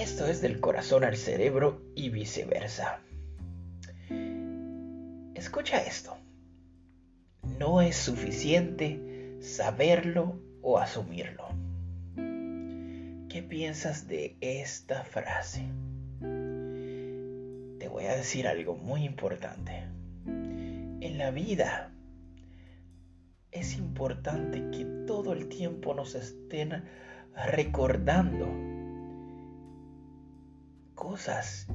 Esto es del corazón al cerebro y viceversa. Escucha esto. No es suficiente saberlo o asumirlo. ¿Qué piensas de esta frase? Te voy a decir algo muy importante. En la vida es importante que todo el tiempo nos estén recordando cosas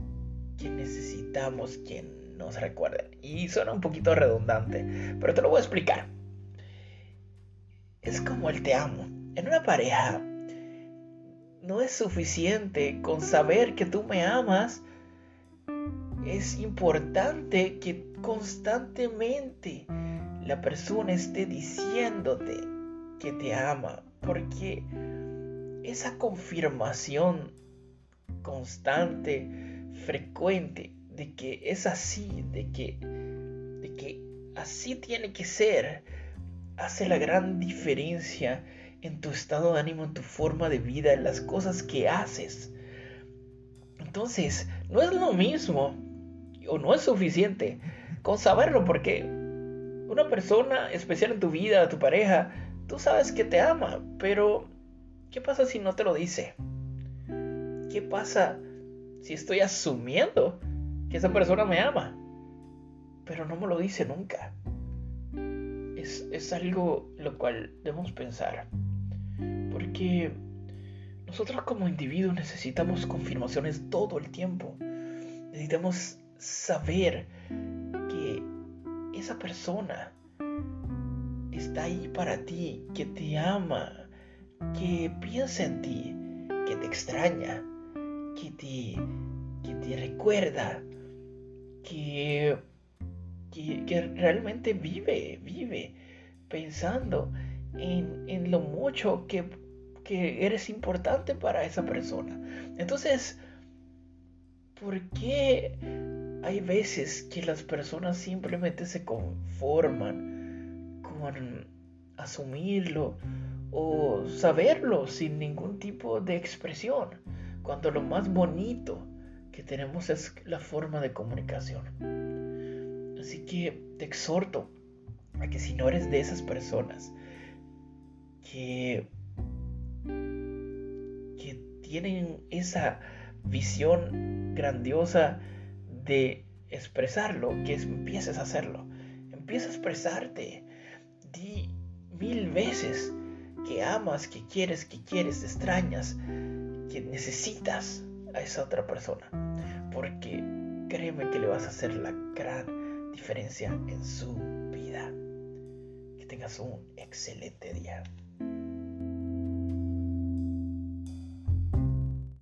que necesitamos que nos recuerden. Y suena un poquito redundante, pero te lo voy a explicar. Es como el te amo. En una pareja no es suficiente con saber que tú me amas. Es importante que constantemente la persona esté diciéndote que te ama, porque esa confirmación constante, frecuente, de que es así, de que, de que así tiene que ser, hace la gran diferencia en tu estado de ánimo, en tu forma de vida, en las cosas que haces. Entonces, no es lo mismo o no es suficiente con saberlo porque una persona especial en tu vida, tu pareja, tú sabes que te ama, pero ¿qué pasa si no te lo dice? ¿Qué pasa si estoy asumiendo que esa persona me ama, pero no me lo dice nunca? Es, es algo lo cual debemos pensar. Porque nosotros como individuos necesitamos confirmaciones todo el tiempo. Necesitamos saber que esa persona está ahí para ti, que te ama, que piensa en ti, que te extraña, que te, que te recuerda, que, que, realmente vive, vive pensando en, en lo mucho que, que eres importante para esa persona. Entonces, ¿por qué hay veces que las personas simplemente se conforman con asumirlo o saberlo sin ningún tipo de expresión, cuando lo más bonito que tenemos es la forma de comunicación. Así que te exhorto a que si no eres de esas personas que, que tienen esa visión grandiosa de expresarlo, que empieces a hacerlo. Empieza a expresarte. Di mil veces que amas, que quieres, que quieres, te extrañas, que necesitas a esa otra persona. Porque créeme que le vas a hacer la gran diferencia en su vida. Que tengas un excelente día.